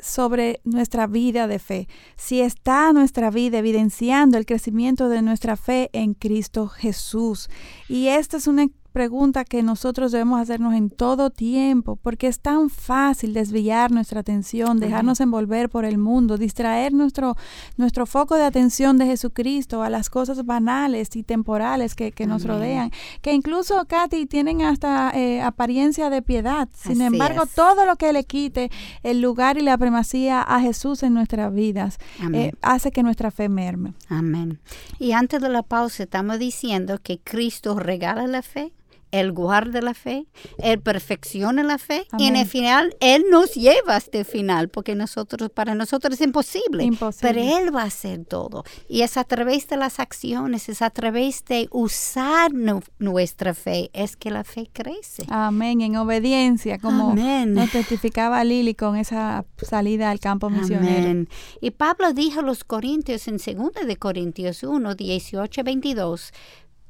sobre nuestra vida de fe, si está nuestra vida evidenciando el crecimiento de nuestra fe en Cristo Jesús. Y esta es una pregunta que nosotros debemos hacernos en todo tiempo, porque es tan fácil desviar nuestra atención, dejarnos envolver por el mundo, distraer nuestro, nuestro foco de atención de Jesucristo a las cosas banales y temporales que, nos rodean, que incluso, Katy, tienen hasta eh, apariencia de piedad. Sin embargo, todo lo que le quite el lugar y la primacía a Jesús en nuestras vidas eh, hace que nuestra fe merme. Amén. Y antes de la pausa, estamos diciendo que Cristo regala la fe él guarda la fe, Él perfecciona la fe y en el final Él nos lleva hasta el final, porque nosotros, para nosotros es imposible, pero Él va a hacer todo. Y es a través de las acciones, es a través de usar nuestra fe, es que la fe crece. Amén, en obediencia, como nos testificaba Lili con esa salida al campo misionero. Amén. Y Pablo dijo a los Corintios en 2 de Corintios 1, 18, 22,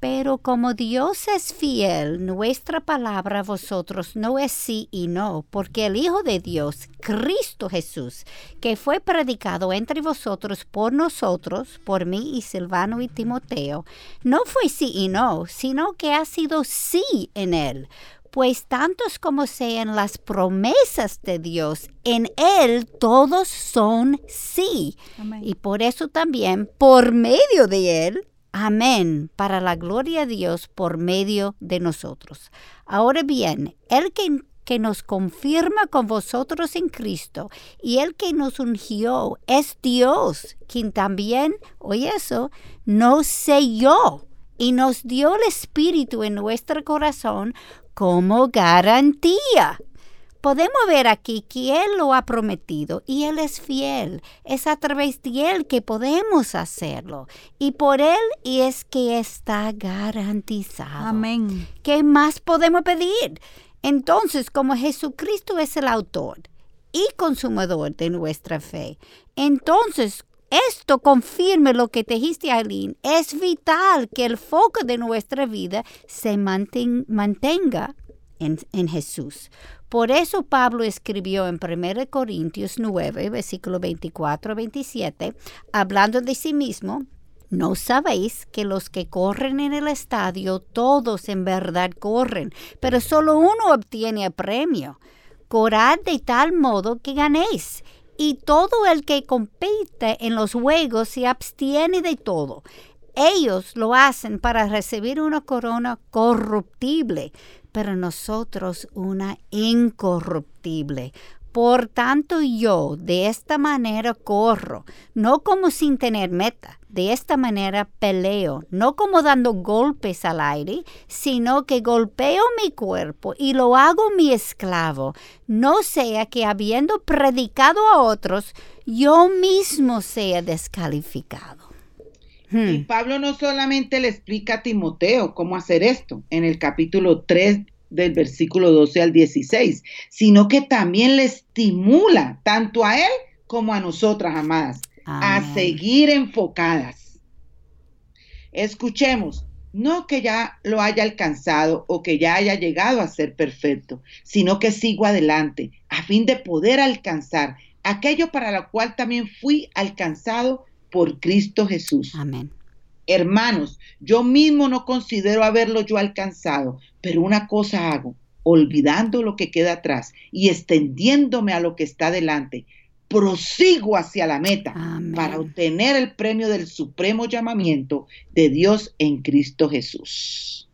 pero como Dios es fiel, nuestra palabra a vosotros no es sí y no, porque el Hijo de Dios, Cristo Jesús, que fue predicado entre vosotros por nosotros, por mí y Silvano y Timoteo, no fue sí y no, sino que ha sido sí en él. Pues tantos como sean las promesas de Dios, en Él todos son sí. Y por eso también, por medio de Él, Amén, para la gloria de Dios por medio de nosotros. Ahora bien, el que, que, nos confirma con vosotros en Cristo y el que nos ungió es Dios, quien también, oye eso, nos selló y nos dio el Espíritu en nuestro corazón como garantía podemos ver aquí que Él lo ha prometido y Él es fiel. Es a través de Él que podemos hacerlo. Y por Él y es que está garantizado. Amén. ¿Qué más podemos pedir? Entonces, como Jesucristo es el autor y consumador de nuestra fe, entonces esto confirme lo que te dijiste, Aileen. Es vital que el foco de nuestra vida se mantenga en, en Jesús. Por eso Pablo escribió en 1 Corintios 9, versículo 24-27, hablando de sí mismo, ¿No sabéis que los que corren en el estadio, todos en verdad corren, pero solo uno obtiene el premio? Corad de tal modo que ganéis. Y todo el que compite en los juegos se abstiene de todo. Ellos lo hacen para recibir una corona corruptible, pero nosotros una incorruptible. Por tanto yo de esta manera corro, no como sin tener meta, de esta manera peleo, no como dando golpes al aire, sino que golpeo mi cuerpo y lo hago mi esclavo, no sea que habiendo predicado a otros, yo mismo sea descalificado. Y hmm. Pablo no solamente le explica a Timoteo cómo hacer esto en el capítulo 3 del versículo 12 al 16, sino que también le estimula tanto a él como a nosotras, amadas, a seguir enfocadas. Escuchemos, no que ya lo haya alcanzado o que ya haya llegado a ser perfecto, sino que sigo adelante a fin de poder alcanzar aquello para lo cual también fui alcanzado por Cristo Jesús. Amén. Hermanos, yo mismo no considero haberlo yo alcanzado, pero una cosa hago, olvidando lo que queda atrás y extendiéndome a lo que está delante, prosigo hacia la meta para obtener el premio del supremo llamamiento de Dios en Cristo Jesús.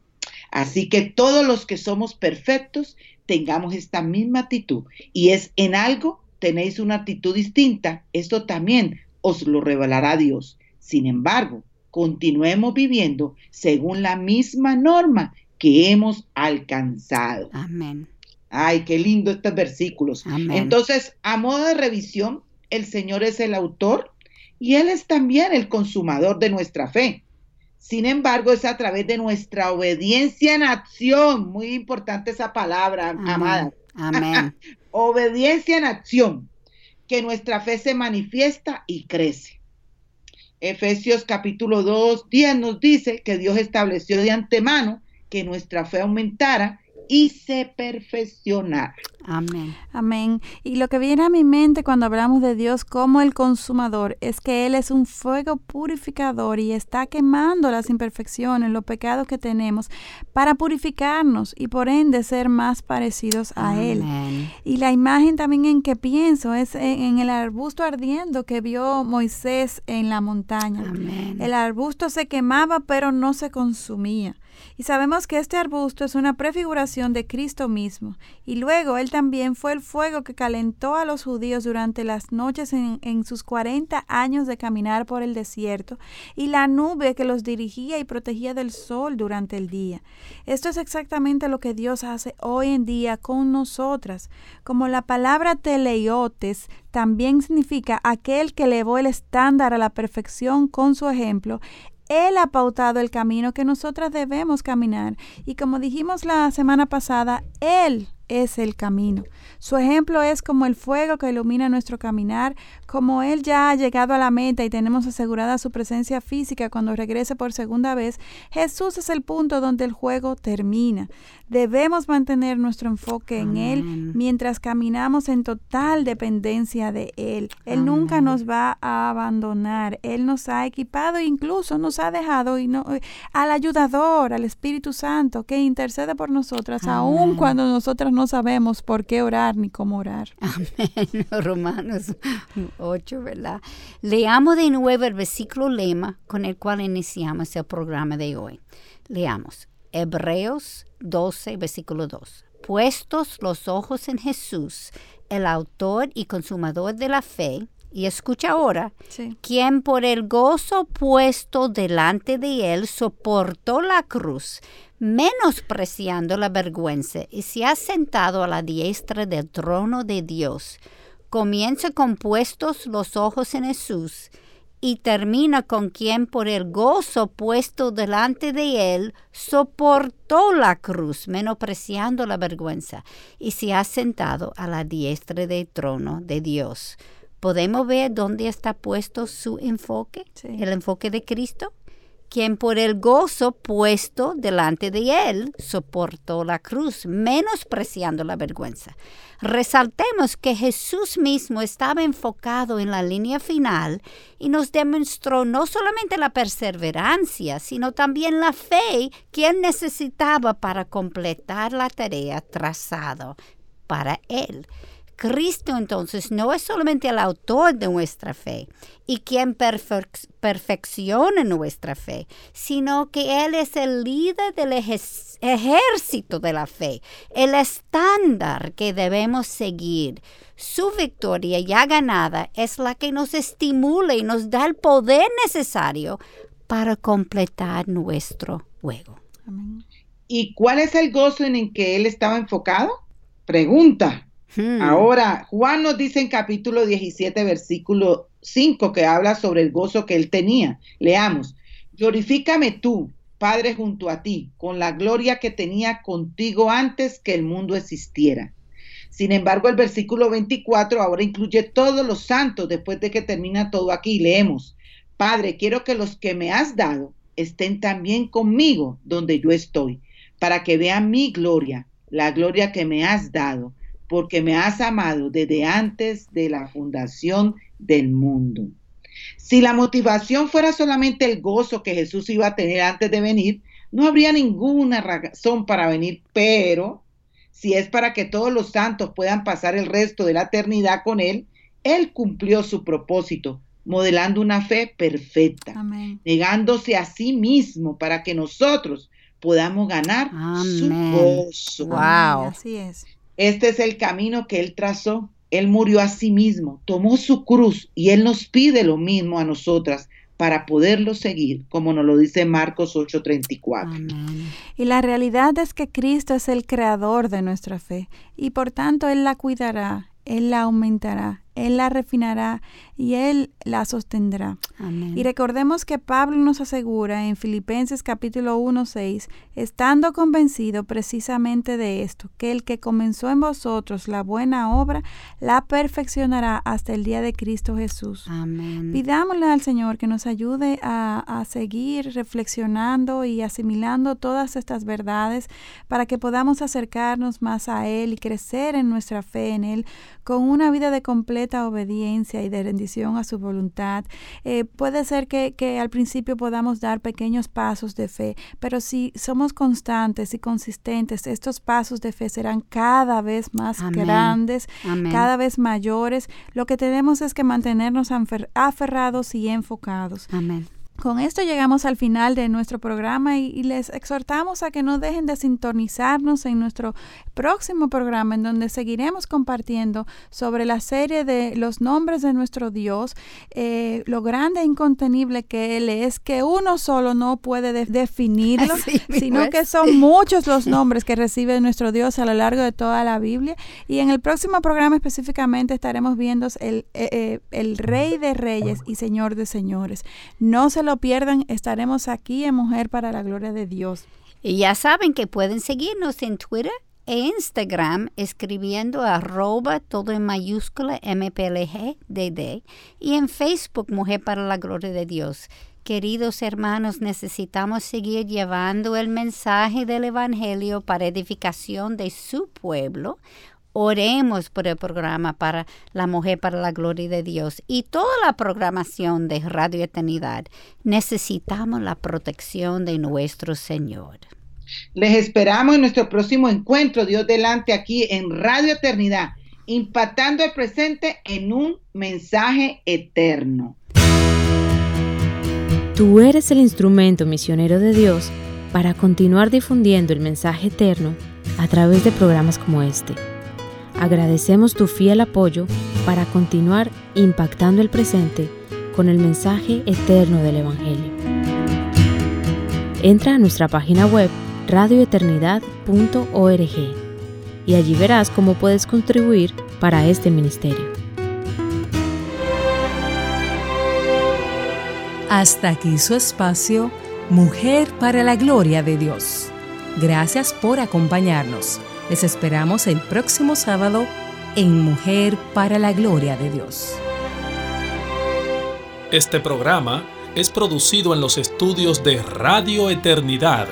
Así que todos los que somos perfectos tengamos esta misma actitud y es en algo tenéis una actitud distinta, esto también os lo revelará Dios. Sin embargo, continuemos viviendo según la misma norma que hemos alcanzado. Amén. Ay, qué lindo estos versículos. Entonces, a modo de revisión, el Señor es el autor y Él es también el consumador de nuestra fe. Sin embargo, es a través de nuestra obediencia en acción, muy importante esa palabra, amada. Amén. obediencia en acción, que nuestra fe se manifiesta y crece. Efesios capítulo 2, 10 nos dice que Dios estableció de antemano que nuestra fe aumentara y se perfeccionara. Amén. Amén. Y lo que viene a mi mente cuando hablamos de Dios como el consumador es que Él es un fuego purificador y está quemando las imperfecciones, los pecados que tenemos para purificarnos y por ende ser más parecidos a Él. Y la imagen también en que pienso es en, el arbusto ardiendo que vio Moisés en la montaña. El arbusto se quemaba pero no se consumía. Y sabemos que este arbusto es una prefiguración de Cristo mismo. Y luego Él también fue el fuego que calentó a los judíos durante las noches en, sus 40 años de caminar por el desierto y la nube que los dirigía y protegía del sol durante el día. Esto es exactamente lo que Dios hace hoy en día con nosotras. Como la palabra teleiotes también significa aquel que elevó el estándar a la perfección con su ejemplo, él ha pautado el camino que nosotras debemos caminar. Y como dijimos la semana pasada, Él es el camino. Su ejemplo es como el fuego que ilumina nuestro caminar, como Él ya ha llegado a la meta y tenemos asegurada su presencia física cuando regrese por segunda vez, Jesús es el punto donde el juego termina. Debemos mantener nuestro enfoque en Él mientras caminamos en total dependencia de Él. Él nunca nos va a abandonar. Él nos ha equipado e incluso nos ha dejado y no, al ayudador, al Espíritu Santo, que intercede por nosotras, aun cuando nosotras no sabemos por qué orar ni cómo orar. Amén. Romanos 8, ¿verdad? Leamos de nuevo el versículo lema con el cual iniciamos el programa de hoy. Leamos Hebreos 12, versículo 2. Puestos los ojos en Jesús, el autor y consumador de la fe, y escucha ahora, quien por el gozo puesto delante de él soportó la cruz, menospreciando la vergüenza, y se ha sentado a la diestra del trono de Dios. Comienza con puestos los ojos en Jesús y termina con quien por el gozo puesto delante de él soportó la cruz, menospreciando la vergüenza, y se ha sentado a la diestra del trono de Dios. ¿Podemos ver dónde está puesto su enfoque? El enfoque de Cristo quien por el gozo puesto delante de él soportó la cruz, menospreciando la vergüenza. Resaltemos que Jesús mismo estaba enfocado en la línea final y nos demostró no solamente la perseverancia, sino también la fe que él necesitaba para completar la tarea trazada para él. Cristo entonces no es solamente el autor de nuestra fe y quien perfecciona nuestra fe, sino que Él es el líder del ejército de la fe, el estándar que debemos seguir. Su victoria ya ganada es la que nos estimula y nos da el poder necesario para completar nuestro juego. ¿Y cuál es el gozo en el que Él estaba enfocado? Pregunta. Ahora, Juan nos dice en capítulo 17, versículo 5, que habla sobre el gozo que él tenía. Leamos, glorifícame tú, Padre, junto a ti, con la gloria que tenía contigo antes que el mundo existiera. Sin embargo, el versículo 24 ahora incluye todos los santos después de que termina todo aquí. Leemos, Padre, quiero que los que me has dado estén también conmigo donde yo estoy, para que vean mi gloria, la gloria que me has dado porque me has amado desde antes de la fundación del mundo. Si la motivación fuera solamente el gozo que Jesús iba a tener antes de venir, no habría ninguna razón para venir, pero si es para que todos los santos puedan pasar el resto de la eternidad con Él, Él cumplió su propósito, modelando una fe perfecta, negándose a sí mismo para que nosotros podamos ganar su gozo. Wow. Así es. Este es el camino que Él trazó. Él murió a sí mismo, tomó su cruz y Él nos pide lo mismo a nosotras para poderlo seguir, como nos lo dice Marcos 8:34. Y la realidad es que Cristo es el creador de nuestra fe y por tanto Él la cuidará, Él la aumentará Él la refinará y Él la sostendrá. Y recordemos que Pablo nos asegura en Filipenses capítulo 1, 6, estando convencido precisamente de esto, que el que comenzó en vosotros la buena obra, la perfeccionará hasta el día de Cristo Jesús. Amén. Pidámosle al Señor que nos ayude a, a seguir reflexionando y asimilando todas estas verdades para que podamos acercarnos más a Él y crecer en nuestra fe en Él con una vida de completa obediencia y de rendición a su voluntad. Eh, puede ser que, que, al principio podamos dar pequeños pasos de fe, pero si somos constantes y consistentes, estos pasos de fe serán cada vez más grandes, cada vez mayores. Lo que tenemos es que mantenernos aferrados y enfocados. Amén. Con esto llegamos al final de nuestro programa y, les exhortamos a que no dejen de sintonizarnos en nuestro próximo programa en donde seguiremos compartiendo sobre la serie de los nombres de nuestro Dios, eh, lo grande e incontenible que Él es, que uno solo no puede definirlo, sino que son muchos los nombres que recibe nuestro Dios a lo largo de toda la Biblia. Y en el próximo programa específicamente estaremos viendo el, eh, eh, el Rey de Reyes y Señor de Señores. No se lo pierdan, estaremos aquí en Mujer para la Gloria de Dios. Y ya saben que pueden seguirnos en Twitter e Instagram escribiendo arroba todo en mayúscula MPLGDD y en Facebook Mujer para la Gloria de Dios. Queridos hermanos, necesitamos seguir llevando el mensaje del Evangelio para edificación de su pueblo Oremos por el programa para la mujer para la gloria de Dios y toda la programación de Radio Eternidad. Necesitamos la protección de nuestro Señor. Les esperamos en nuestro próximo encuentro, Dios delante, aquí en Radio Eternidad, impactando el presente en un mensaje eterno. Tú eres el instrumento misionero de Dios para continuar difundiendo el mensaje eterno a través de programas como este. Agradecemos tu fiel apoyo para continuar impactando el presente con el mensaje eterno del Evangelio. Entra a nuestra página web radioeternidad.org y allí verás cómo puedes contribuir para este ministerio. Hasta aquí su espacio, Mujer para la Gloria de Dios. Gracias por acompañarnos. Les esperamos el próximo sábado en Mujer para la Gloria de Dios. Este programa es producido en los estudios de Radio Eternidad